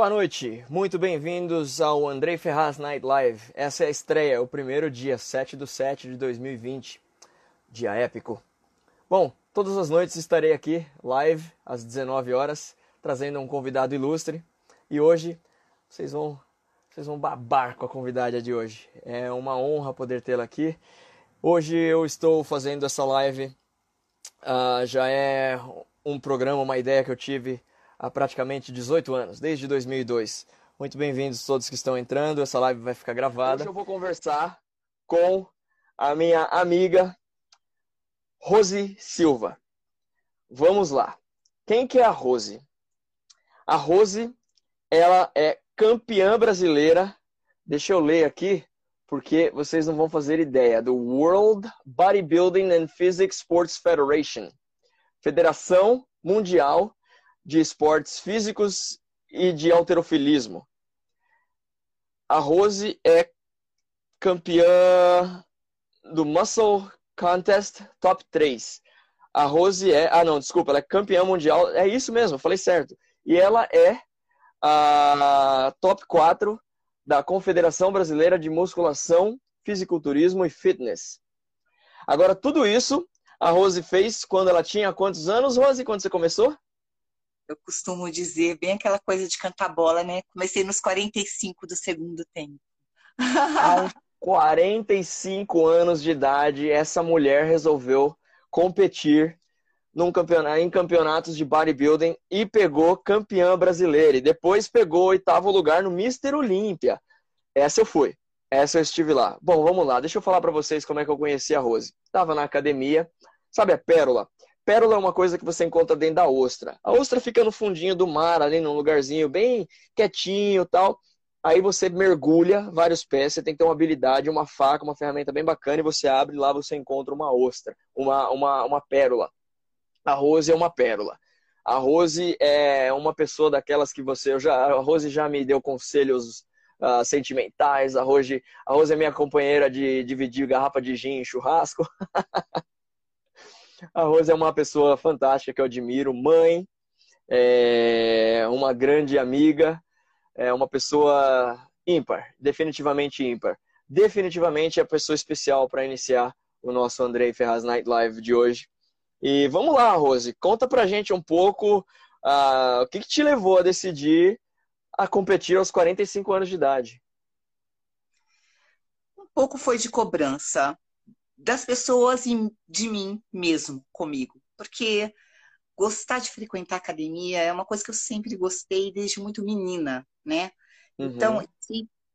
Boa noite, muito bem-vindos ao Andrei Ferraz Night Live. Essa é a estreia, o primeiro dia, 7 do 7 de 2020, dia épico. Bom, todas as noites estarei aqui, live, às 19 horas, trazendo um convidado ilustre. E hoje vocês vão, vocês vão babar com a convidada de hoje. É uma honra poder tê-la aqui. Hoje eu estou fazendo essa live, uh, já é um programa, uma ideia que eu tive há praticamente 18 anos, desde 2002. Muito bem-vindos todos que estão entrando, essa live vai ficar gravada. Hoje eu vou conversar com a minha amiga Rose Silva. Vamos lá. Quem que é a Rose? A Rose, ela é campeã brasileira. Deixa eu ler aqui, porque vocês não vão fazer ideia. Do World Bodybuilding and Physics Sports Federation. Federação Mundial de esportes físicos e de alterofilismo. A Rose é campeã do Muscle Contest Top 3. A Rose é. Ah, não, desculpa, ela é campeã mundial. É isso mesmo, falei certo. E ela é a top 4 da Confederação Brasileira de Musculação, Fisiculturismo e Fitness. Agora, tudo isso a Rose fez quando ela tinha quantos anos, Rose, quando você começou? Eu costumo dizer bem aquela coisa de cantar bola, né? Comecei nos 45 do segundo tempo. Aos 45 anos de idade, essa mulher resolveu competir campeonato, em campeonatos de bodybuilding e pegou campeã brasileira. E depois pegou oitavo lugar no Mister Olímpia. Essa eu fui. Essa eu estive lá. Bom, vamos lá. Deixa eu falar para vocês como é que eu conheci a Rose. Tava na academia. Sabe a Pérola? Pérola é uma coisa que você encontra dentro da ostra. A ostra fica no fundinho do mar, ali num lugarzinho bem quietinho tal. Aí você mergulha vários pés, você tem que ter uma habilidade, uma faca, uma ferramenta bem bacana, e você abre lá você encontra uma ostra, uma, uma, uma pérola. A Rose é uma pérola. A Rose é uma pessoa daquelas que você. Eu já, a Rose já me deu conselhos uh, sentimentais. A Rose, a Rose é minha companheira de dividir garrafa de gin em churrasco. A Rose é uma pessoa fantástica que eu admiro, mãe, é uma grande amiga, é uma pessoa ímpar, definitivamente ímpar. Definitivamente é a pessoa especial para iniciar o nosso Andrei Ferraz Night Live de hoje. E vamos lá, Rose, conta pra gente um pouco uh, o que, que te levou a decidir a competir aos 45 anos de idade. Um pouco foi de cobrança das pessoas e de mim mesmo comigo. Porque gostar de frequentar academia é uma coisa que eu sempre gostei desde muito menina, né? Uhum. Então,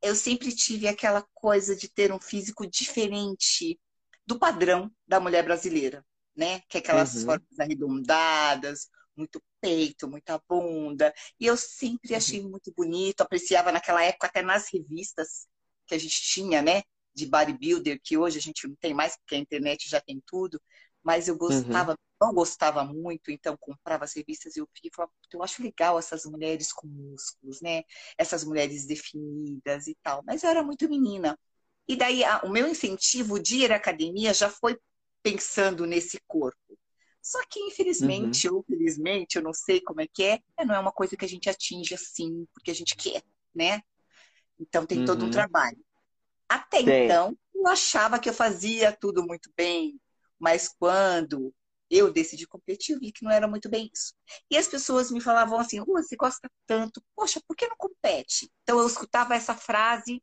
eu sempre tive aquela coisa de ter um físico diferente do padrão da mulher brasileira, né? Que é aquelas uhum. formas arredondadas, muito peito, muita bunda. E eu sempre uhum. achei muito bonito, apreciava naquela época até nas revistas que a gente tinha, né? De bodybuilder, que hoje a gente não tem mais, porque a internet já tem tudo, mas eu gostava, uhum. não gostava muito, então comprava as revistas e eu falava, eu acho legal essas mulheres com músculos, né? Essas mulheres definidas e tal. Mas eu era muito menina. E daí a, o meu incentivo de ir à academia já foi pensando nesse corpo. Só que, infelizmente, uhum. ou felizmente, eu não sei como é que é, não é uma coisa que a gente atinge assim, porque a gente quer, né? Então tem uhum. todo um uhum. trabalho. Até Sim. então, eu achava que eu fazia tudo muito bem, mas quando eu decidi competir, eu vi que não era muito bem isso. E as pessoas me falavam assim: você gosta tanto, poxa, por que não compete? Então eu escutava essa frase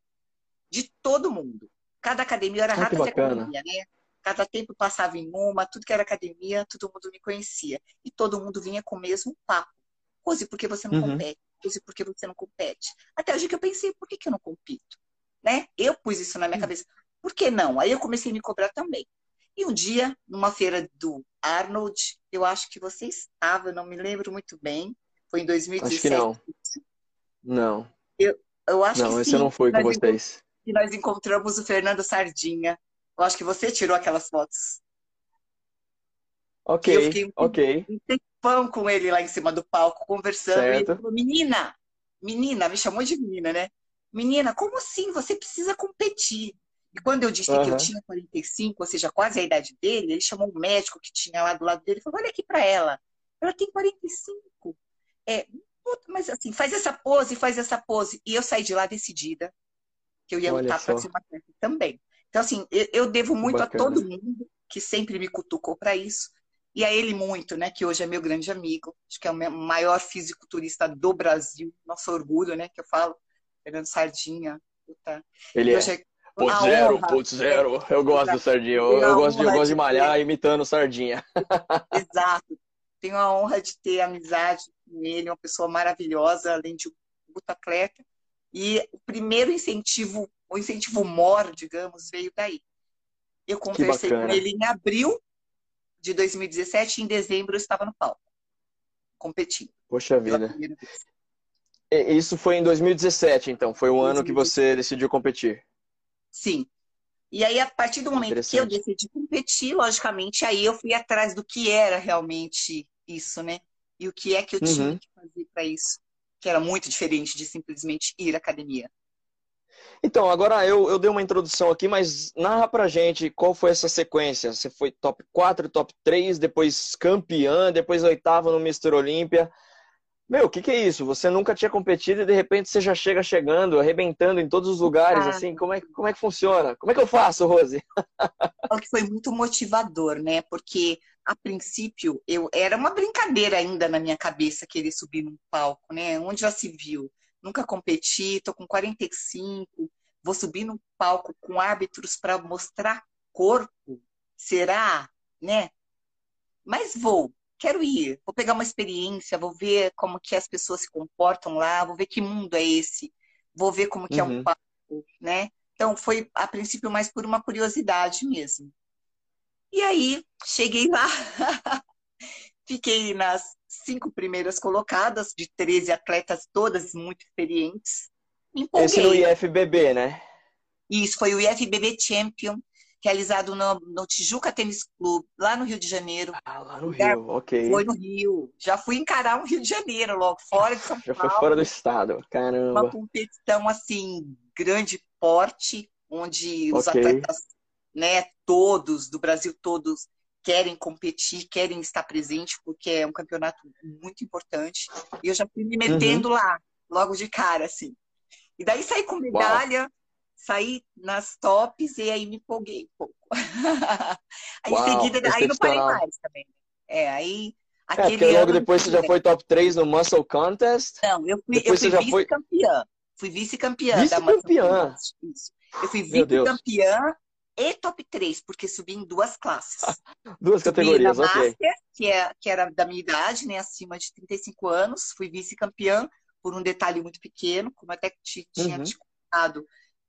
de todo mundo. Cada academia era rata de academia, né? Cada tempo passava em uma, tudo que era academia, todo mundo me conhecia. E todo mundo vinha com o mesmo papo. Rose, por que você não uhum. compete? Rose, por que você não compete? Até hoje que eu pensei, por que, que eu não compito? Né? Eu pus isso na minha hum. cabeça. Por que não? Aí eu comecei a me cobrar também. E um dia, numa feira do Arnold, eu acho que você estava, eu não me lembro muito bem. Foi em 2017. Acho que não. Não. Eu, eu acho não, que esse sim. não foi com vocês. E nós encontramos o Fernando Sardinha. Eu acho que você tirou aquelas fotos. Ok, eu fiquei um, ok. Um tempão com ele lá em cima do palco, conversando. Certo. E ele falou, menina, menina, me chamou de menina, né? Menina, como assim? Você precisa competir. E quando eu disse uhum. que eu tinha 45, ou seja, quase a idade dele, ele chamou um médico que tinha lá do lado dele e falou: Olha aqui para ela, ela tem 45. É, mas assim, faz essa pose, faz essa pose. E eu saí de lá decidida que eu ia Olha lutar para ser uma atleta também. Então, assim, eu, eu devo muito Bacana. a todo mundo que sempre me cutucou para isso. E a ele muito, né? Que hoje é meu grande amigo. Acho que é o maior fisiculturista do Brasil. Nosso orgulho, né? Que eu falo. Fernando Sardinha. Puta. Ele é. é Ponto zero, honra, ponto zero. Eu gosto do Sardinha. Eu, eu gosto, de, eu gosto de malhar ter... imitando Sardinha. Exato. Tenho a honra de ter amizade com ele, uma pessoa maravilhosa, além de um puta atleta. E o primeiro incentivo, o incentivo mor, digamos, veio daí. Eu conversei com ele em abril de 2017 e em dezembro eu estava no palco, competindo. Poxa vida. Isso foi em 2017, então? Foi o 2017. ano que você decidiu competir? Sim. E aí, a partir do momento que eu decidi competir, logicamente, aí eu fui atrás do que era realmente isso, né? E o que é que eu tinha uhum. que fazer para isso que era muito diferente de simplesmente ir à academia. Então, agora eu, eu dei uma introdução aqui, mas narra pra gente qual foi essa sequência. Você foi top 4, top 3, depois campeã, depois oitava no Mr. Olímpia. Meu, o que, que é isso? Você nunca tinha competido e de repente você já chega chegando, arrebentando em todos os lugares, ah. assim. Como é, como é que funciona? Como é que eu faço, Rose? Que foi muito motivador, né? Porque a princípio eu era uma brincadeira ainda na minha cabeça querer subir num palco, né? Onde já se viu? Nunca competi, tô com 45, vou subir num palco com árbitros para mostrar corpo. Será, né? Mas vou, quero ir, vou pegar uma experiência, vou ver como que as pessoas se comportam lá, vou ver que mundo é esse, vou ver como que uhum. é um uhum. palco, né? Então foi a princípio mais por uma curiosidade mesmo. E aí cheguei lá, fiquei nas cinco primeiras colocadas de 13 atletas, todas muito experientes. Me Esse no IFBB, né? Isso, foi o IFBB Champion realizado no, no, Tijuca Tênis Clube, lá no Rio de Janeiro. Ah, lá no Rio, ok. Foi no Rio. Já fui encarar um Rio de Janeiro logo, fora de São Já Paulo. Já foi fora do estado, caramba. Uma competição, assim, grande porte, onde os atletas, né, todos, do Brasil todos, querem competir, querem estar presente, porque é um campeonato muito importante. E eu já fui me metendo uhum. lá, logo de cara, assim. E daí saí com medalha, Uau saí nas tops e aí me empolguei um pouco. aí Uau, em seguida, aí não parei mais também. É, aí. É, porque logo depois você já foi top 3 no Muscle Contest? Não, eu fui, eu fui vice-campeã. Fui vice-campeã vice da Vice-campeã? Eu fui vice-campeã e top 3, porque subi em duas classes. duas subi categorias, na Master, ok. Que, é, que era da minha idade, né, acima de 35 anos. Fui vice-campeã por um detalhe muito pequeno, como até te, tinha uhum. te contado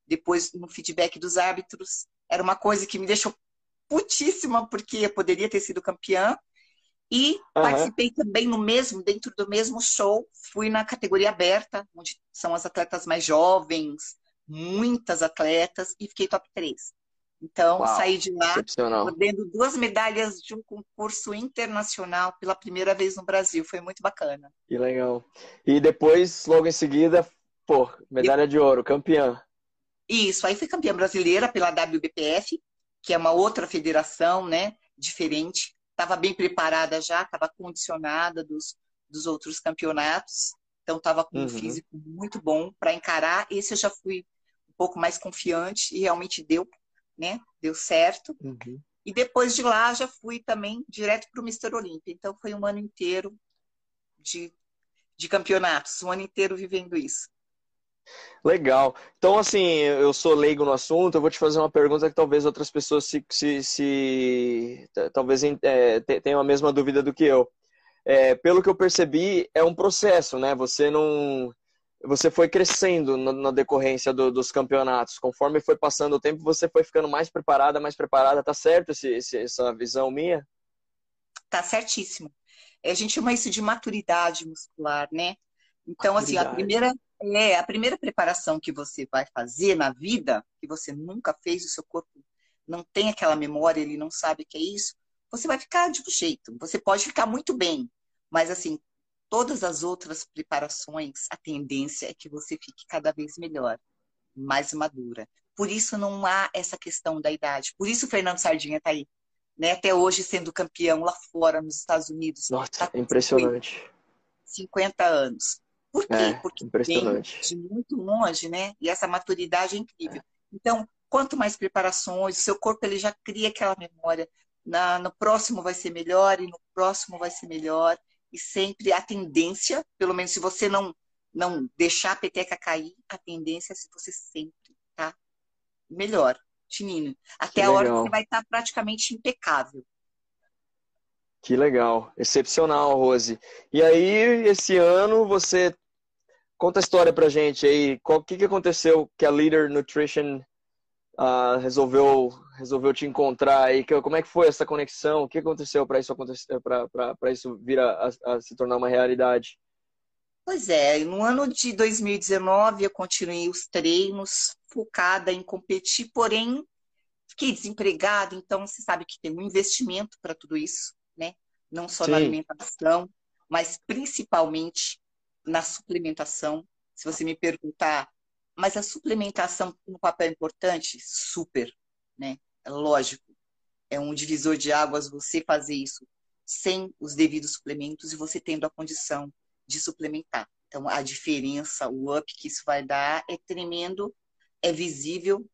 depois no feedback dos árbitros. Era uma coisa que me deixou putíssima, porque poderia ter sido campeã. E uhum. participei também no mesmo, dentro do mesmo show, fui na categoria aberta, onde são as atletas mais jovens, muitas atletas, e fiquei top 3. Então, Uau, saí de lá podendo duas medalhas de um concurso internacional pela primeira vez no Brasil. Foi muito bacana. Que legal. E depois, logo em seguida, pô, medalha de ouro, campeã. Isso, aí fui campeã brasileira pela WBPF, que é uma outra federação, né, diferente. Estava bem preparada já, estava condicionada dos, dos outros campeonatos, então estava com uhum. um físico muito bom para encarar. Esse eu já fui um pouco mais confiante e realmente deu, né, deu certo. Uhum. E depois de lá já fui também direto para o Mister Olímpia. Então foi um ano inteiro de, de campeonatos, um ano inteiro vivendo isso. Legal. Então, assim, eu sou leigo no assunto, eu vou te fazer uma pergunta que talvez outras pessoas se, se, se talvez é, tenham a mesma dúvida do que eu. É, pelo que eu percebi, é um processo, né? Você não. Você foi crescendo na, na decorrência do, dos campeonatos. Conforme foi passando o tempo, você foi ficando mais preparada, mais preparada. Tá certo esse, esse, essa visão minha? Tá certíssimo. A gente chama isso de maturidade muscular, né? Então, assim, a primeira é, a primeira preparação que você vai fazer na vida, que você nunca fez, o seu corpo não tem aquela memória, ele não sabe o que é isso, você vai ficar de um jeito. Você pode ficar muito bem, mas assim, todas as outras preparações, a tendência é que você fique cada vez melhor, mais madura. Por isso não há essa questão da idade. Por isso o Fernando Sardinha está aí, né? Até hoje sendo campeão lá fora, nos Estados Unidos. Nossa, tá impressionante. 50 anos. Por quê? É, Porque vem de muito longe, né? E essa maturidade é incrível. Então, quanto mais preparações, o seu corpo ele já cria aquela memória. Na, no próximo vai ser melhor e no próximo vai ser melhor. E sempre a tendência, pelo menos se você não não deixar a peteca cair, a tendência é se você sempre tá melhor, tinindo. Até Que a hora que você vai estar praticamente impecável. Que legal, excepcional, Rose. E aí, esse ano, você conta a história pra gente aí. O que, que aconteceu que a Leader Nutrition ah, resolveu resolveu te encontrar aí? Que- Como é que foi essa conexão? O que aconteceu para isso acontecer, para isso vir a, a- a se tornar uma realidade? Pois é, no ano de 2019 eu continuei os treinos, focada em competir, porém fiquei desempregada, então você sabe que tem um investimento para tudo isso, né? Não só na Sim. alimentação, mas principalmente na suplementação. Se você me perguntar, mas a suplementação tem um papel importante? Super, né? É lógico. É um divisor de águas você fazer isso sem os devidos suplementos e você tendo a condição de suplementar. Então, a diferença, o up que isso vai dar é tremendo, é visível.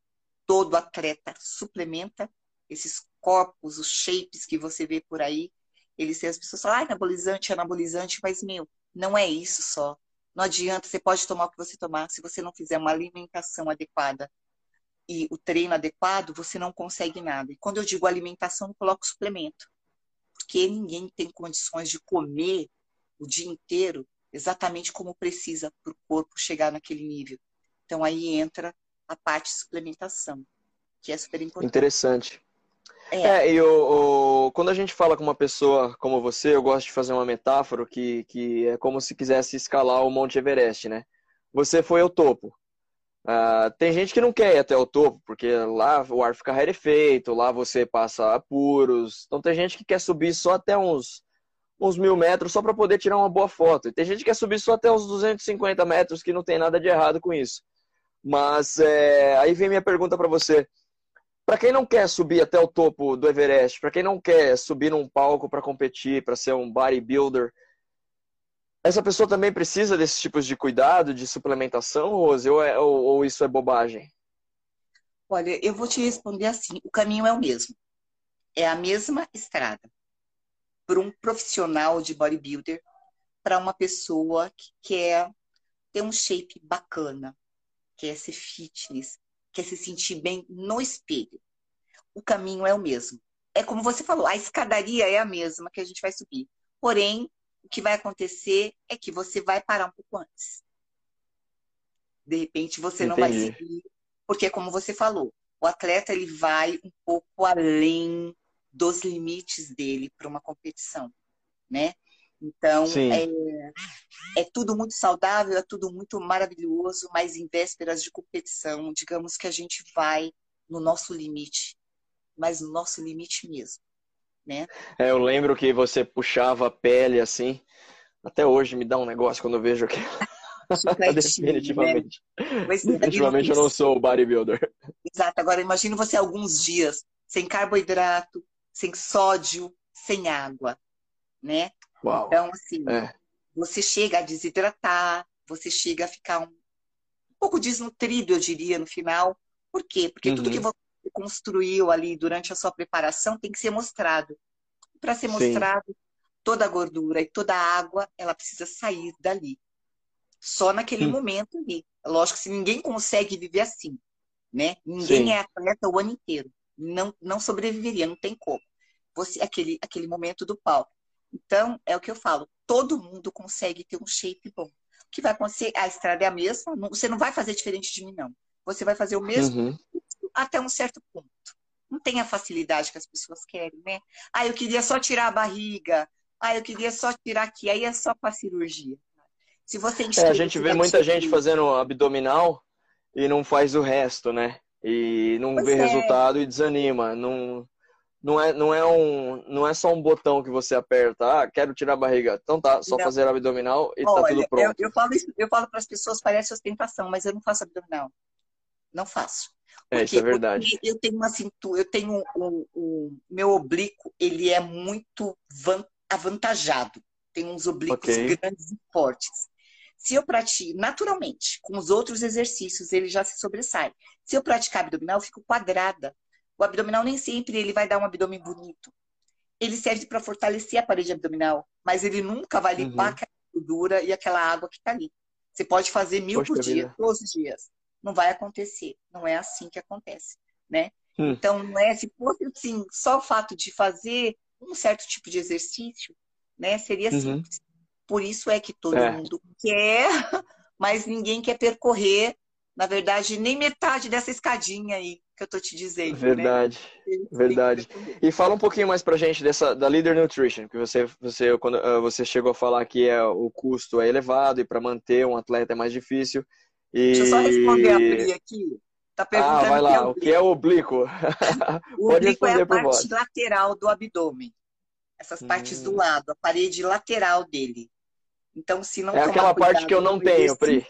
Todo atleta suplementa esses corpos, os shapes que você vê por aí. Eles têm as pessoas falam, ah, anabolizante, anabolizante, mas, meu, não é isso só. Não adianta, você pode tomar o que você tomar, se você não fizer uma alimentação adequada e o treino adequado, você não consegue nada. E quando eu digo alimentação, eu coloco suplemento. Porque ninguém tem condições de comer o dia inteiro exatamente como precisa para o corpo chegar naquele nível. Então aí entra a parte de suplementação, que é super importante. Interessante. É, É, e o, o- quando a gente fala com uma pessoa como você, eu gosto de fazer uma metáfora que, que é como se quisesse escalar o Monte Everest, né? Você foi ao topo. Ah, tem gente que não quer ir até o topo, porque lá o ar fica rarefeito, lá você passa apuros. Então tem gente que quer subir só até uns, uns mil metros só para poder tirar uma boa foto. E tem gente que quer subir só até os 250 metros, que não tem nada de errado com isso. Mas é, aí vem minha pergunta para você. Para quem não quer subir até o topo do Everest, para quem não quer subir num palco para competir, para ser um bodybuilder, essa pessoa também precisa desses tipos de cuidado, de suplementação, Rose? Ou, é- ou- ou isso é bobagem? olha, eu vou te responder assim: o caminho é o mesmo. É a mesma estrada. Para um profissional de bodybuilder, para uma pessoa que quer ter um shape bacana, quer ser fitness, quer se sentir bem no espelho. O caminho é o mesmo. É como você falou, a escadaria é a mesma que a gente vai subir. Porém, o que vai acontecer é que você vai parar um pouco antes. De repente, você não vai Entendi. seguir, porque como você falou, o atleta ele vai um pouco além dos limites dele para uma competição, né? Então, é, é tudo muito saudável, é tudo muito maravilhoso, mas em vésperas de competição, digamos que a gente vai no nosso limite, mas no nosso limite mesmo, né? É, eu lembro que você puxava a pele assim. Até hoje me dá um negócio quando eu vejo que Chicletinho, né? definitivamente, Pois é, definitivamente eu não sou o bodybuilder. Exato. Agora, imagine você alguns dias sem carboidrato, sem sódio, sem água, né? Uau. Então, assim, É. você chega a desidratar, você chega a ficar um pouco desnutrido, eu diria, no final. Por quê? Porque tudo Uhum. que você construiu ali durante a sua preparação tem que ser mostrado. Para ser Sim. mostrado, toda a gordura e toda a água, ela precisa sair dali. Só naquele Hum. momento ali. Lógico que ninguém consegue viver assim, né? Sim. Ninguém é atleta o ano inteiro. Não, não sobreviveria, não tem como. Você, aquele, aquele momento do palco. Então, é o que eu falo, todo mundo consegue ter um shape bom. O que vai acontecer? A estrada é a mesma, você não vai fazer diferente de mim, não. Você vai fazer o mesmo Uhum. até um certo ponto. Não tem a facilidade que as pessoas querem, né? Ah, eu queria só tirar a barriga. Ah, eu queria só tirar aqui. Aí é só com a cirurgia. Se você É, a gente vê muita gente fazendo abdominal e não faz o resto, né? E não Pois vê é. resultado e desanima. Não, não, é, não, é um, não é só um botão que você aperta. Ah, quero tirar a barriga. Então tá, só Não. fazer abdominal e tá Olha, tudo eu, pronto. eu falo isso, eu falo para as pessoas, parece ostentação, mas eu não faço abdominal. Não faço. É, Por isso é verdade. Porque eu tenho uma cintura, eu tenho o, o meu oblíquo, ele é muito van- avantajado. Tem uns oblíquos Ok. grandes e fortes. Se eu pratico naturalmente, com os outros exercícios, ele já se sobressai. Se eu praticar abdominal, eu fico quadrada. O abdominal nem sempre ele vai dar um abdômen bonito. Ele serve para fortalecer a parede abdominal, mas ele nunca vai limpar uhum. aquela gordura e aquela água que está ali. Você pode fazer mil Poxa por dia, vida. todos os dias. Não vai acontecer. Não é assim que acontece, né? Hum. Então, não é se fosse assim, só o fato de fazer um certo tipo de exercício, né? Seria uhum. simples. Por isso é que todo é. mundo quer, mas ninguém quer percorrer, na verdade, nem metade dessa escadinha aí que eu tô te dizendo. Verdade, né? verdade. E fala um pouquinho mais pra gente dessa da Leader Nutrition, que você você quando uh, você chegou a falar que é o custo é elevado e para manter um atleta é mais difícil. E... Deixa eu só responder a Pri aqui. Tá perguntando ah, vai lá. O que é o oblíquo? o oblíquo é a parte lateral do abdômen. Essas hum. partes do hum. lado, a parede lateral dele. Então, se não É aquela parte que eu não tenho, Pri.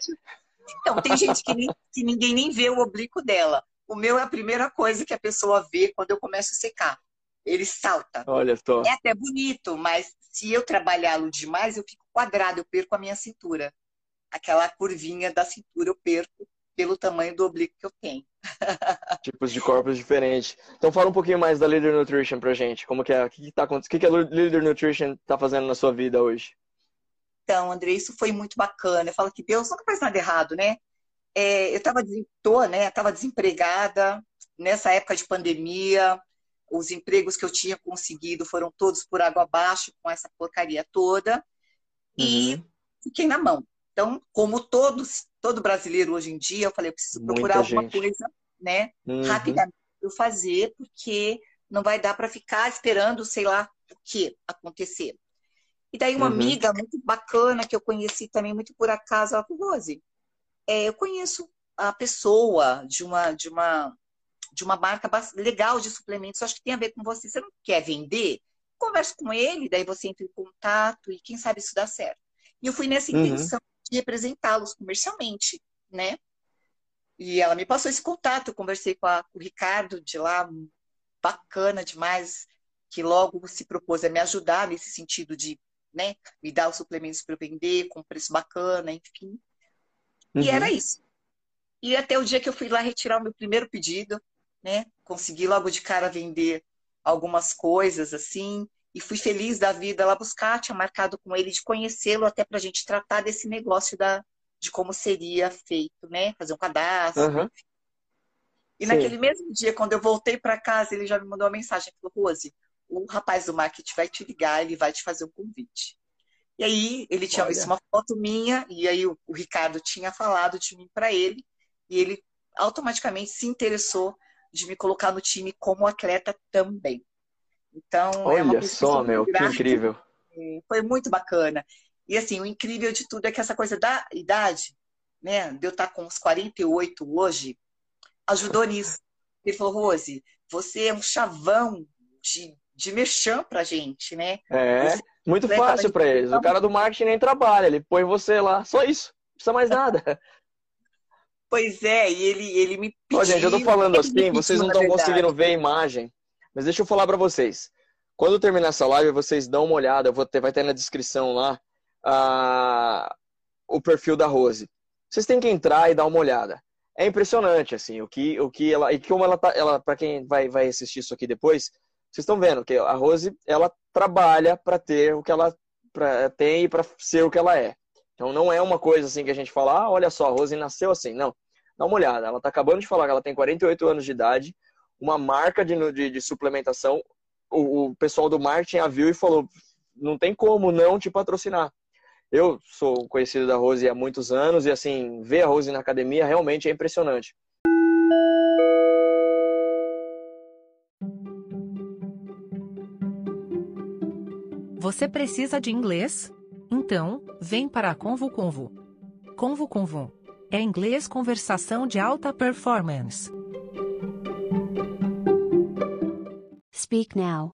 Então, tem gente que, nem, que ninguém nem vê o oblíquo dela. O meu é a primeira coisa que a pessoa vê quando eu começo a secar. Ele salta. Olha só. É até bonito, mas se eu trabalhá-lo demais, eu fico quadrado, eu perco a minha cintura. Aquela curvinha da cintura eu perco pelo tamanho do oblíquo que eu tenho. Tipos de corpos diferentes. Então fala um pouquinho mais da Leader Nutrition pra gente. Como que é? O que, que, tá, o que, que a Leader Nutrition tá fazendo na sua vida hoje? Então, André, isso foi muito bacana. Eu falo que Deus nunca faz nada errado, né? É, eu estava tô, né? Tava desempregada nessa época de pandemia. Os empregos que eu tinha conseguido foram todos por água abaixo com essa porcaria toda. E uhum. fiquei na mão. Então, como todos, todo brasileiro hoje em dia, eu falei, eu preciso procurar Muita alguma gente. coisa, né? Uhum. Rapidamente eu fazer, porque não vai dar para ficar esperando, sei lá, o que acontecer. E daí uma uhum. amiga muito bacana que eu conheci também muito por acaso, ela falou, Rose, é, eu conheço a pessoa de uma de uma de uma marca legal de suplementos, acho que tem a ver com você. Você não quer vender? Converse com ele, daí você entra em contato e quem sabe isso dá certo. E eu fui nessa uhum. intenção de representá-los comercialmente, né? E ela me passou esse contato, eu conversei com, a, com o Ricardo de lá, bacana demais, que logo se propôs a me ajudar nesse sentido de né, me dar os suplementos para eu vender com preço bacana, enfim. Uhum. E era isso. E até o dia que eu fui lá retirar o meu primeiro pedido, né? Consegui logo de cara vender algumas coisas assim. E fui feliz da vida lá buscar, tinha marcado com ele de conhecê-lo até para a gente tratar desse negócio da, de como seria feito, né? Fazer um cadastro. Uhum. E Sim. naquele mesmo dia, quando eu voltei para casa, ele já me mandou uma mensagem. Falou, Rose, o rapaz do marketing vai te ligar, ele vai te fazer um convite. E aí ele tinha Olha. visto uma foto minha, e aí o, o Ricardo tinha falado de mim para ele, e ele automaticamente se interessou de me colocar no time como atleta também. Então, é Olha é só, meu, que incrível. Foi muito bacana. E assim, o incrível de tudo é que essa coisa da idade, né, de eu estar com uns 48 hoje, ajudou nisso. Ele falou, Rose, você é um chavão de, de merchan pra gente, né? É, você, muito fácil para eles. O cara do marketing nem trabalha, ele põe você lá, só isso, não precisa mais nada. Pois é, e ele, ele me pediu... Ó, gente, eu tô falando assim, vocês não estão conseguindo ver a imagem, mas deixa eu falar para vocês. Quando terminar essa live, vocês dão uma olhada, vou ter, vai ter na descrição lá a, o perfil da Rose. Vocês têm que entrar e dar uma olhada. É impressionante, assim, o que, o que ela. E como ela tá. Ela, para quem vai, vai assistir isso aqui depois, vocês estão vendo que a Rose, ela trabalha para ter o que ela pra, tem e para ser o que ela é. Então não é uma coisa assim que a gente fala, ah, olha só, a Rose nasceu assim. Não. Dá uma olhada. Ela está acabando de falar que ela tem 48 anos de idade, uma marca de, de, de suplementação. O, o, pessoal do marketing a viu e falou: não tem como não te patrocinar. Eu sou conhecido da Rose há muitos anos e assim, ver a Rose na academia realmente é impressionante. Você precisa de inglês? Então, vem para a Convo Convo. Convo Convo. É inglês conversação de alta performance. Speak now.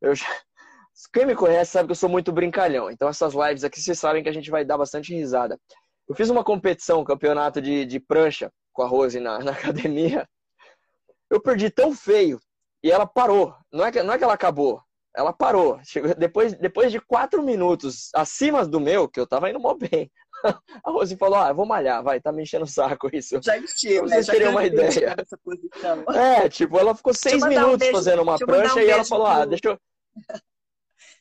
Eu já... Quem me conhece sabe que eu sou muito brincalhão. Então essas lives aqui vocês sabem que a gente vai dar bastante risada. Eu fiz uma competição, um campeonato de, de prancha com a Rose na, na academia. Eu perdi tão feio e ela parou. Não é que, não é que ela acabou. ela parou. Chegou, depois, depois de quatro minutos acima do meu, que eu tava indo mó bem, a Rose falou: Ah, eu vou malhar, vai, tá me enchendo o saco isso. Já Pra né? Já uma ideia. É, tipo, ela ficou seis mandar um minutos beijo- fazendo uma prancha um e ela falou: Ah, pro- deixa eu.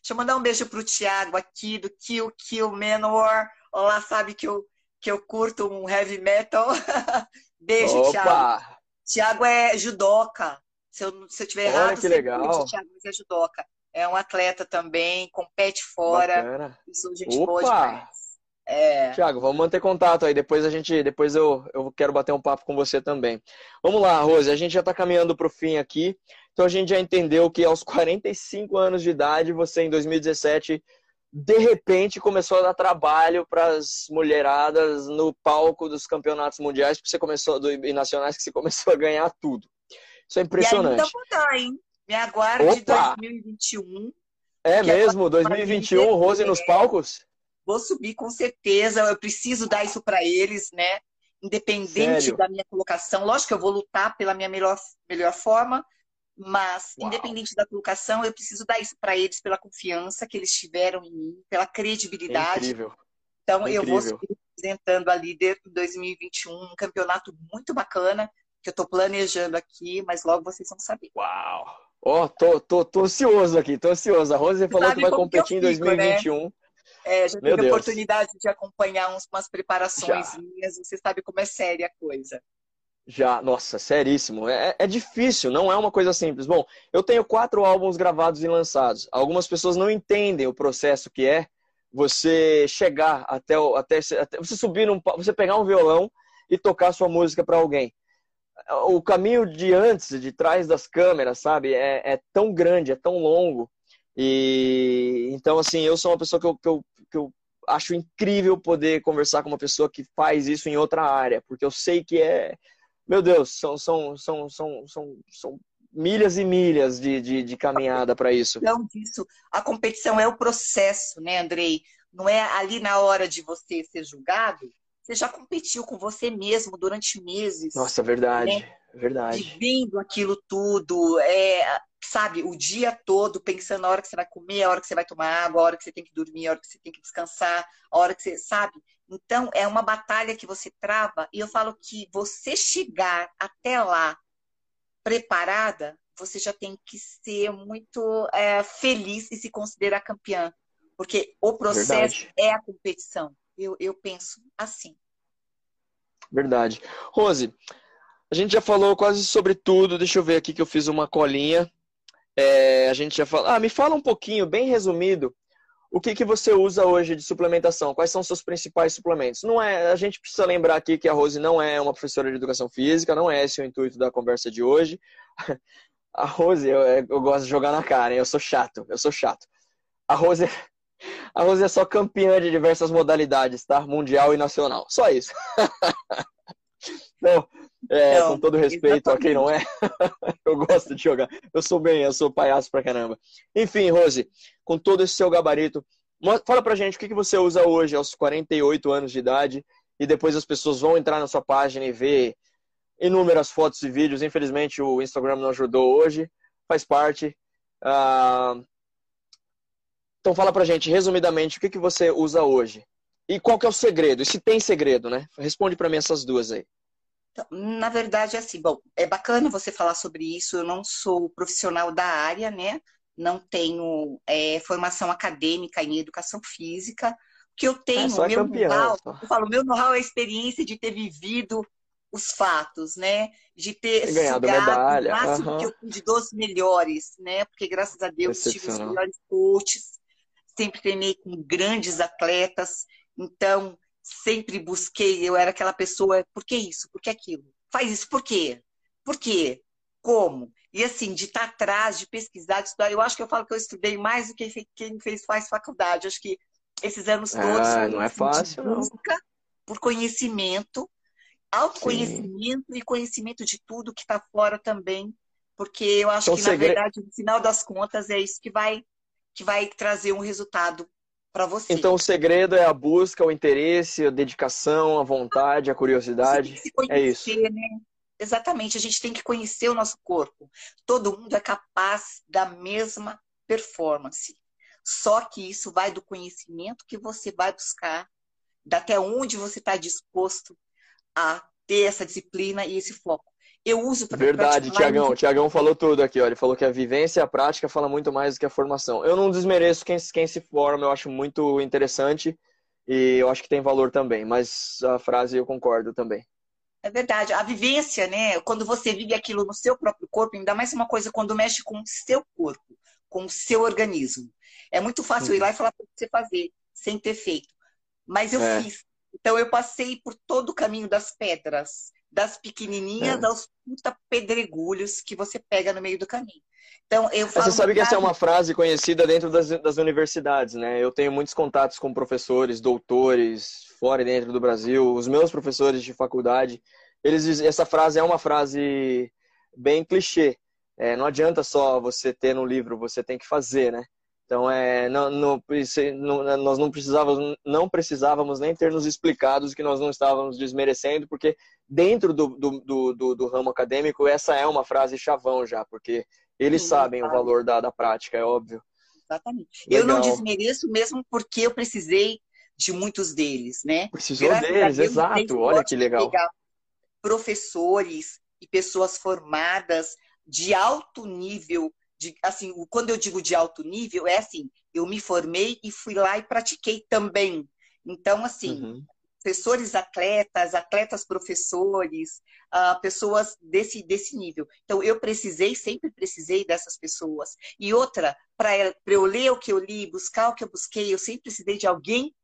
Deixa eu mandar um beijo pro Thiago aqui, do Kill Kill Manowar. Olá, sabe que eu, que eu curto um heavy metal. beijo, Thiago. Opa! Thiago é judoca. Se eu, se eu tiver Olha errado, que você legal. corrige, Thiago, mas é judoca. É um atleta também, compete fora. Bacana. Sou gente boa Opa! demais. É. Tiago, vamos manter contato aí. Depois a gente, depois eu, eu quero bater um papo com você também. Vamos lá, Rose. A gente já está caminhando para o fim aqui. Então a gente já entendeu que aos 45 anos de idade, você em 2017, de repente começou a dar trabalho para as mulheradas no palco dos campeonatos mundiais, porque você começou do, e nacionais que você começou a ganhar tudo. Isso é E ainda impressionante. vou dar, hein? Me aguarde Opa! 2021. É que mesmo? agora 2021, vai Rose nos palcos? Vou subir com certeza. Eu preciso dar isso para eles, né? Independente Sério? da minha colocação. Lógico que eu vou lutar pela minha melhor, melhor forma, mas Uau. independente da colocação, eu preciso dar isso para eles pela confiança que eles tiveram em mim, pela credibilidade. Incrível. Então, eu vou Incrível. subir representando a líder em 2021, um campeonato muito bacana que eu estou planejando aqui, mas logo vocês vão saber. Uau! Ó, tô, tô, tô ansioso aqui, tô ansioso. A Rose falou sabe que vai como que competir em fico, né? 2021. É, já Meu tive a Deus. oportunidade de acompanhar uns, umas preparações Já. minhas, você sabe como é séria a coisa. Já, nossa, seríssimo. É, é difícil, não é uma coisa simples. Bom, eu tenho quatro álbuns gravados e lançados. Algumas pessoas não entendem o processo que é você chegar até, até, até você subir num, você pegar um violão e tocar sua música para alguém. O caminho de antes, de trás das câmeras, sabe, é, é tão grande, é tão longo. E então, assim, eu sou uma pessoa que eu, que eu, que eu acho incrível poder conversar com uma pessoa que faz isso em outra área, porque eu sei que é meu Deus, são, são, são, são, são, são milhas e milhas de, de, de caminhada para isso. Então, disso, a competição é o processo, né, Andrei? Não é ali na hora de você ser julgado, você já competiu com você mesmo durante meses. Nossa, verdade, verdade. vivendo aquilo tudo, é, sabe, o dia todo pensando a hora que você vai comer, a hora que você vai tomar água, a hora que você tem que dormir, a hora que você tem que descansar, a hora que você, sabe? Então, é uma batalha que você trava, e eu falo que você chegar até lá preparada, você já tem que ser muito é, feliz e se considerar campeã, porque o processo Verdade. é a competição. Eu, eu penso assim. Verdade. Rose, a gente já falou quase sobre tudo. Deixa eu ver aqui que eu fiz uma colinha. É, a gente já falou. Ah, me fala um pouquinho, bem resumido, o que, que você usa hoje de suplementação? Quais são os seus principais suplementos? Não é, a gente precisa lembrar aqui que a Rose não é uma professora de educação física, não é esse o intuito da conversa de hoje. A Rose, eu, eu gosto de jogar na cara, hein? eu sou chato, eu sou chato. A Rose, a Rose é só campeã de diversas modalidades, tá? Mundial e nacional. Só isso. Não, é, Não, com todo respeito a quem não é, eu gosto de jogar. Eu sou bem, eu sou palhaço pra caramba. Enfim, Rose, com todo esse seu gabarito, fala pra gente o que você usa hoje aos 48 anos de idade e depois as pessoas vão entrar na sua página e ver inúmeras fotos e vídeos. Infelizmente o Instagram não ajudou hoje, faz parte. Ah, Então fala pra gente, resumidamente, o que que você usa hoje? E qual que é o segredo? E se tem segredo, né? Responde pra mim essas duas aí. Então, na verdade, é assim, bom, é bacana você falar sobre isso. Eu não sou profissional da área, né? Não tenho é, formação acadêmica em educação física. O que eu tenho, só é meu campeã, know-how, só. eu falo, meu know-how é a experiência de ter vivido os fatos, né? De ter ganhado medalha, o máximo aham. que eu pude dos melhores, né? Porque graças a Deus tive os melhores coaches, sempre treinei com grandes atletas, então sempre busquei, eu era aquela pessoa, por que isso? Por que aquilo? Faz isso, por quê? Por quê? Como? E assim, de estar atrás, de pesquisar, de estudar, eu acho que eu falo que eu estudei mais do que quem fez faz faculdade. Acho que esses anos Ah, todos foram, não é fácil, não. busca por conhecimento, autoconhecimento e conhecimento de tudo que está fora também, porque eu acho Então, que, na verdade, no final das contas, é isso que vai, que vai trazer um resultado para você. Então o segredo é a busca, o interesse, a dedicação, a vontade, a Você tem curiosidade. que se É isso. conhecer, né? Exatamente, a gente tem que conhecer o nosso corpo. Todo mundo é capaz da mesma performance. Só que isso vai do conhecimento que você vai buscar, até onde você está disposto a ter essa disciplina e esse foco. Eu uso para Verdade, Tiagão. Tiagão falou tudo aqui, ó. Ele falou que a vivência e a prática fala muito mais do que a formação. Eu não desmereço quem, quem se forma, eu acho muito interessante e eu acho que tem valor também, mas a frase eu concordo também. É verdade. A vivência, né? Quando você vive aquilo no seu próprio corpo, ainda mais uma coisa quando mexe com o seu corpo, com o seu organismo. É muito fácil ir lá e falar para você fazer, sem ter feito. Mas eu é. fiz. Então eu passei por todo o caminho das pedras das pequenininhas é. aos puta pedregulhos que você pega no meio do caminho. Então, eu falo Você sabe que essa é uma frase conhecida dentro das, das universidades, né? Eu tenho muitos contatos com professores, doutores, fora e dentro do Brasil, os meus professores de faculdade, eles dizem, essa frase é uma frase bem clichê. É, não adianta só você ter no livro, você tem que fazer, né? Então, é, não, não, nós não precisávamos, não precisávamos nem ter nos explicados que nós não estávamos desmerecendo, porque dentro do, do, do, do ramo acadêmico, essa é uma frase chavão já, porque eles Sim, sabem sabe. o valor da, da prática, é óbvio. Exatamente. Legal. Eu não desmereço mesmo porque eu precisei de muitos deles, né? Precisou Graças deles, exato. Olha que legal. Professores e pessoas formadas de alto nível de, assim, quando eu digo de alto nível, é assim, eu me formei e fui lá e pratiquei também. Então, assim, uhum. professores atletas, atletas professores, uh, pessoas desse, desse nível. Então, eu precisei, sempre precisei dessas pessoas. E outra, para eu ler o que eu li, buscar o que eu busquei, eu sempre precisei de alguém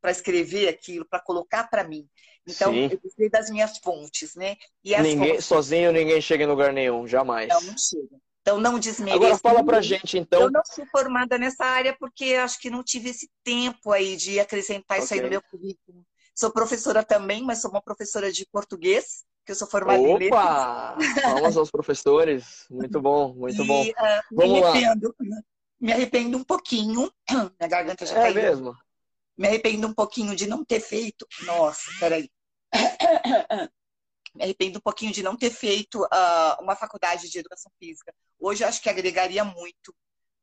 para escrever aquilo, para colocar para mim. Então, Sim. eu precisei das minhas fontes, né? E ninguém, fontes... Sozinho ninguém chega em lugar nenhum, jamais. Não, não chega. Então, não desmereço. Agora fala pra gente, então. Eu não sou formada nessa área porque acho que não tive esse tempo aí de acrescentar okay. isso aí no meu currículo. Sou professora também, mas sou uma professora de português, que eu sou formada Opa! em letras. Vamos aos professores. Muito bom, muito e, bom. Uh, Vamos me arrependo, lá. me arrependo um pouquinho. Minha garganta já é caiu. É mesmo? Me arrependo um pouquinho de não ter feito. Nossa, peraí. me arrependo um pouquinho de não ter feito uh, uma faculdade de educação física. Hoje eu acho que agregaria muito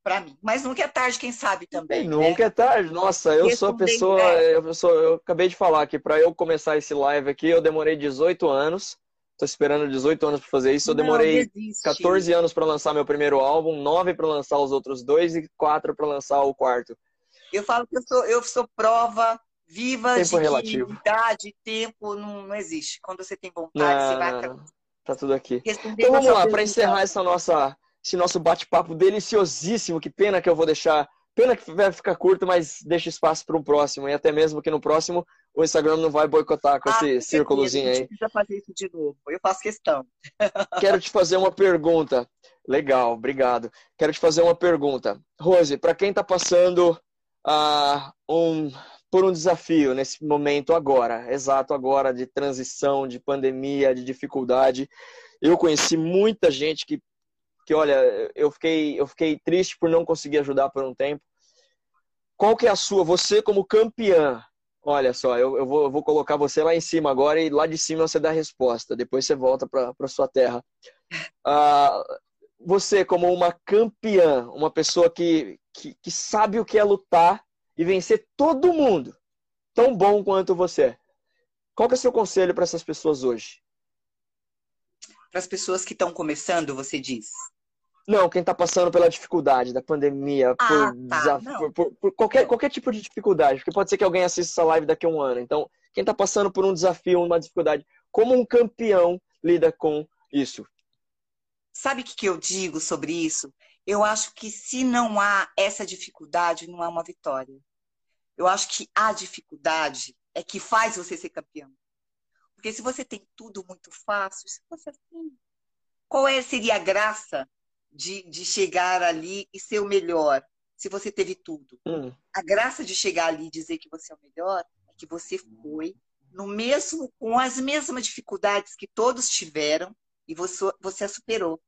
para mim. Mas nunca é tarde, quem sabe também. Né? Nunca é tarde. Nossa, eu sou a pessoa. Eu, sou, eu acabei de falar que para eu começar esse live aqui, eu demorei 18 anos. Tô esperando 18 anos para fazer isso. Eu demorei não, 14 anos para lançar meu primeiro álbum, 9 para lançar os outros dois e 4 para lançar o quarto. Eu falo que eu sou, eu sou prova viva tempo de relativo. idade, tempo não, não existe. Quando você tem vontade, não, você vai não, Tá tudo aqui. Então vamos lá, para encerrar essa nossa, esse nosso bate-papo deliciosíssimo. Que pena que eu vou deixar. Pena que vai ficar curto, mas deixa espaço para um próximo. E até mesmo que no próximo o Instagram não vai boicotar com ah, esse círculozinho aí. A gente precisa fazer isso de novo. Eu faço questão. Quero te fazer uma pergunta. Legal, obrigado. Quero te fazer uma pergunta. Rose, para quem está passando uh, um por um desafio nesse momento agora, exato agora de transição, de pandemia, de dificuldade. Eu conheci muita gente que, que olha, eu fiquei, eu fiquei triste por não conseguir ajudar por um tempo. Qual que é a sua? Você como campeã, olha só, eu, eu, vou, eu vou colocar você lá em cima agora e lá de cima você dá a resposta. Depois você volta para sua terra. Ah, você como uma campeã, uma pessoa que, que, que sabe o que é lutar e vencer todo mundo tão bom quanto você. Qual que é o seu conselho para essas pessoas hoje? Para as pessoas que estão começando, você diz? Não, quem está passando pela dificuldade da pandemia, ah, por, tá, por, por, por, qualquer, qualquer tipo de dificuldade, porque pode ser que alguém assista essa live daqui a um ano. Então, quem está passando por um desafio, uma dificuldade, como um campeão lida com isso? Sabe o que eu digo sobre isso? Eu acho que se não há essa dificuldade, não há uma vitória. Eu acho que a dificuldade é que faz você ser campeão. Porque se você tem tudo muito fácil, se você assim, qual é, seria a graça de, de chegar ali e ser o melhor se você teve tudo? Hum. A graça de chegar ali e dizer que você é o melhor é que você foi no mesmo com as mesmas dificuldades que todos tiveram e você, você a superou.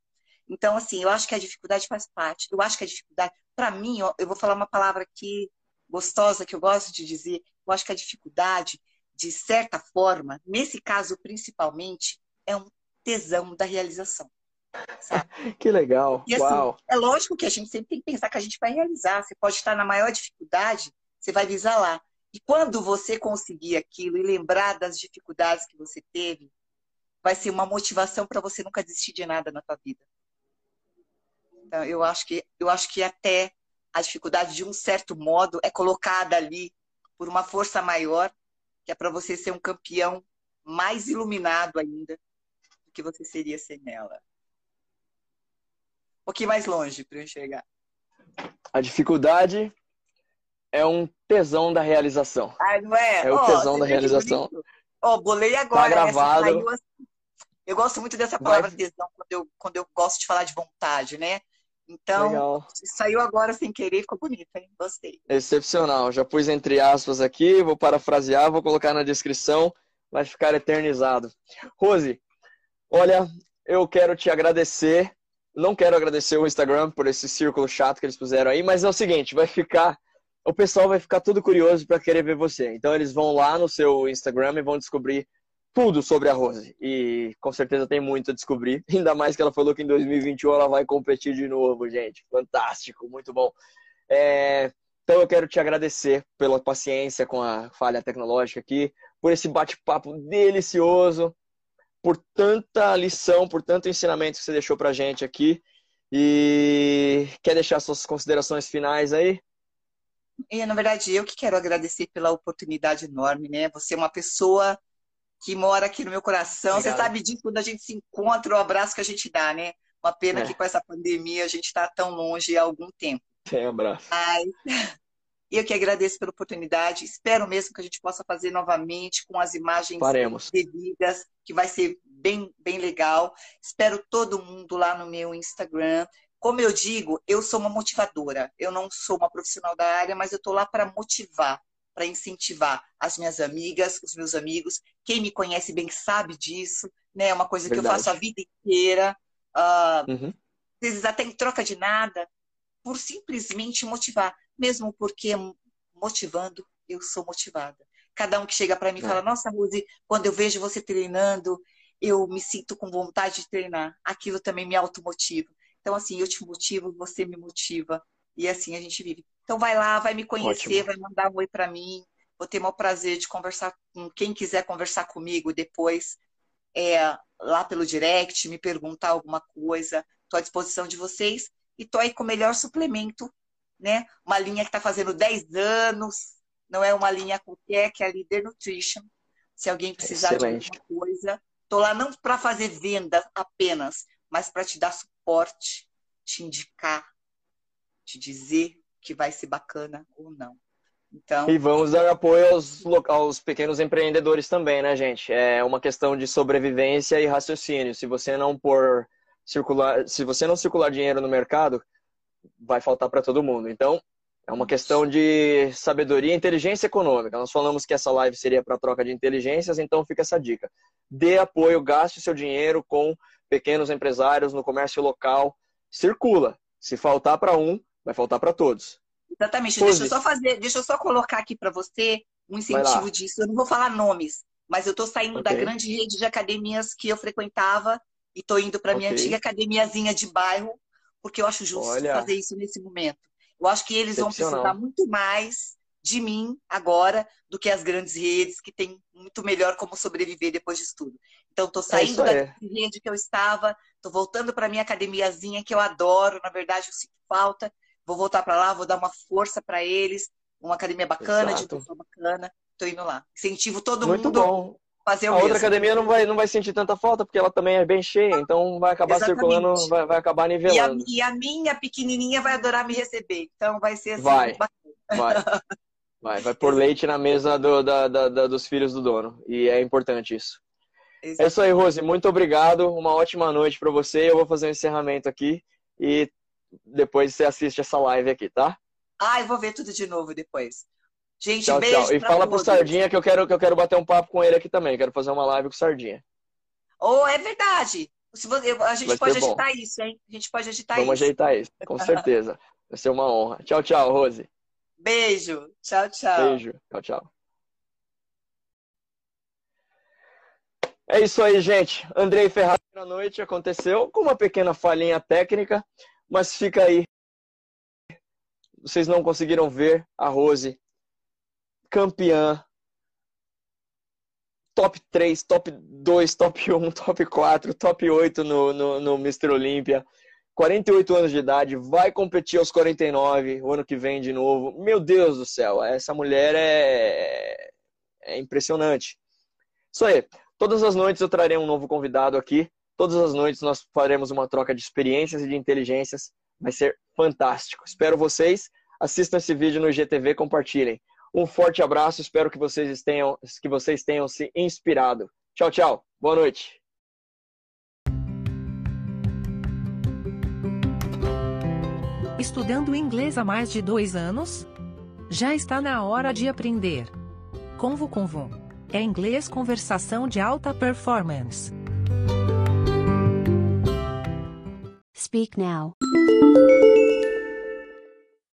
Então, assim, eu acho que a dificuldade faz parte. Eu acho que a dificuldade, para mim, ó, eu vou falar uma palavra que gostosa que eu gosto de dizer, eu acho que a dificuldade, de certa forma, nesse caso principalmente, é um tesão da realização. que legal. E assim, Uau. é lógico que a gente sempre tem que pensar que a gente vai realizar. Você pode estar na maior dificuldade, você vai visar lá. E quando você conseguir aquilo e lembrar das dificuldades que você teve, vai ser uma motivação para você nunca desistir de nada na sua vida. Então, eu acho que eu acho que até a dificuldade de um certo modo é colocada ali por uma força maior, que é para você ser um campeão mais iluminado ainda do que você seria sem ela. Um pouquinho mais longe para eu enxergar. A dificuldade é um tesão da realização. Ah, não é? É o Ó, tesão da realização. Ó, bolei agora. Tá essa gravado. assim. Eu gosto muito dessa Vai. palavra tesão quando eu, quando eu gosto de falar de vontade, né? Então, Legal. saiu agora sem querer, ficou bonito, hein? Gostei. Excepcional. Já pus entre aspas aqui, vou parafrasear, vou colocar na descrição, vai ficar eternizado. Rose, olha, eu quero te agradecer. Não quero agradecer o Instagram por esse círculo chato que eles puseram aí, mas é o seguinte, vai ficar o pessoal vai ficar tudo curioso para querer ver você. Então eles vão lá no seu Instagram e vão descobrir tudo sobre a Rose. E com certeza tem muito a descobrir. Ainda mais que ela falou que em 2021 ela vai competir de novo, gente. Fantástico, muito bom. É, Então eu quero te agradecer pela paciência com a falha tecnológica aqui, por esse bate-papo delicioso, por tanta lição, por tanto ensinamento que você deixou pra gente aqui. E quer deixar suas considerações finais aí? E, na verdade, eu que quero agradecer pela oportunidade enorme, né? Você é uma pessoa que mora aqui no meu coração. Obrigado. Você sabe disso quando a gente se encontra, o abraço que a gente dá, né? Uma pena É. que com essa pandemia a gente está tão longe há algum tempo. Sem abraço. Mas eu que agradeço pela oportunidade. Espero mesmo que a gente possa fazer novamente com as imagens Faremos. devidas, que vai ser bem, bem legal. Espero todo mundo lá no meu Instagram. Como eu digo, eu sou uma motivadora. Eu não sou uma profissional da área, mas eu estou lá para motivar, para incentivar as minhas amigas, os meus amigos. Quem me conhece bem sabe disso, né? É uma coisa que eu Verdade. faço a vida inteira. Ah, Uhum. às vezes até em troca de nada, por simplesmente motivar, mesmo porque motivando, eu sou motivada. Cada um que chega para mim e É. fala: Nossa, Rose, quando eu vejo você treinando, eu me sinto com vontade de treinar. Aquilo também me automotiva. Então, assim, eu te motivo, você me motiva, e assim a gente vive. Então, vai lá, vai me conhecer, Ótimo. vai mandar um oi para mim. Vou ter o maior prazer de conversar com quem quiser conversar comigo depois, é, lá pelo direct, me perguntar alguma coisa. Estou à disposição de vocês e estou aí com o melhor suplemento, né? Uma linha que está fazendo 10 anos, não é uma linha qualquer, que é a Leader Nutrition. Se alguém precisar Excelente. de alguma coisa, estou lá não para fazer venda apenas, mas para te dar suporte, te indicar, te dizer que vai ser bacana ou não. Então, E vamos dar apoio aos, aos pequenos empreendedores também, né, gente? É uma questão de sobrevivência e raciocínio. Se você não pôr circular, se você não circular dinheiro no mercado, vai faltar para todo mundo. Então, é uma questão de sabedoria e inteligência econômica. Nós falamos que essa live seria para troca de inteligências, então fica essa dica. Dê apoio, gaste seu dinheiro com pequenos empresários no comércio local. Circula. Se faltar para um, vai faltar para todos. Exatamente. Pose. Deixa eu só fazer, deixa eu só colocar aqui para você um incentivo disso. Eu não vou falar nomes, mas eu estou saindo da Ok. grande rede de academias que eu frequentava e estou indo para minha Ok. antiga academiazinha de bairro, porque eu acho justo Olha. fazer isso nesse momento. Eu acho que eles vão precisar muito mais de mim agora do que as grandes redes que têm muito melhor como sobreviver depois disso tudo. Então, estou saindo isso da rede que eu estava, estou voltando para minha academiazinha que eu adoro. Na verdade, eu sinto falta. Vou voltar para lá, vou dar uma força para eles. Uma academia bacana, de Exato. pessoa bacana. Estou indo lá. Incentivo todo Muito mundo bom. a fazer A o outra mesmo. academia não vai, não vai sentir tanta falta, porque ela também é bem cheia, então vai acabar Exatamente. circulando, vai, vai acabar E a, nivelando. e a minha pequenininha vai adorar me receber. Então, vai ser assim, Vai. bacana. Vai. Vai, vai pôr leite na mesa do- da- da- da- dos filhos do dono. E é importante isso. É isso aí, Rose. Muito obrigado. Uma ótima noite para você. Eu vou fazer um encerramento aqui e depois você assiste essa live aqui, tá? Ah, eu vou ver tudo de novo depois. Gente, Tchau, beijo tchau. E fala pro todos. Sardinha que eu quero, que eu quero bater um papo com ele aqui também. Quero fazer uma live com o Sardinha. Oh, é verdade. Se você- a gente Vai pode ser bom. agitar isso, hein? A gente pode agitar Vamos isso. ajeitar isso, com certeza. Vai ser uma honra. Tchau, tchau, Rose. Beijo. Tchau, tchau. Beijo. Tchau, tchau. É isso aí, gente. Andrei Ferraz na noite aconteceu com uma pequena falhinha técnica, mas fica aí. Vocês não conseguiram ver a Rose campeã. Top 3, top 2, top 1, top 4, top 8 no, no, no Mr. Olímpia. 48 anos de idade, vai competir aos 49, o ano que vem de novo. Meu Deus do céu, essa mulher é, é impressionante. Isso aí. Todas as noites eu trarei um novo convidado aqui. Todas as noites nós faremos uma troca de experiências e de inteligências. Vai ser fantástico. Espero vocês. Assistam esse vídeo no IGTV, compartilhem. Um forte abraço. Espero que vocês tenham, que vocês tenham se inspirado. Tchau, tchau. Boa noite. Estudando inglês há mais de dois anos? Já está na hora de aprender. Convo Convo. É inglês conversação de alta performance. Speak now.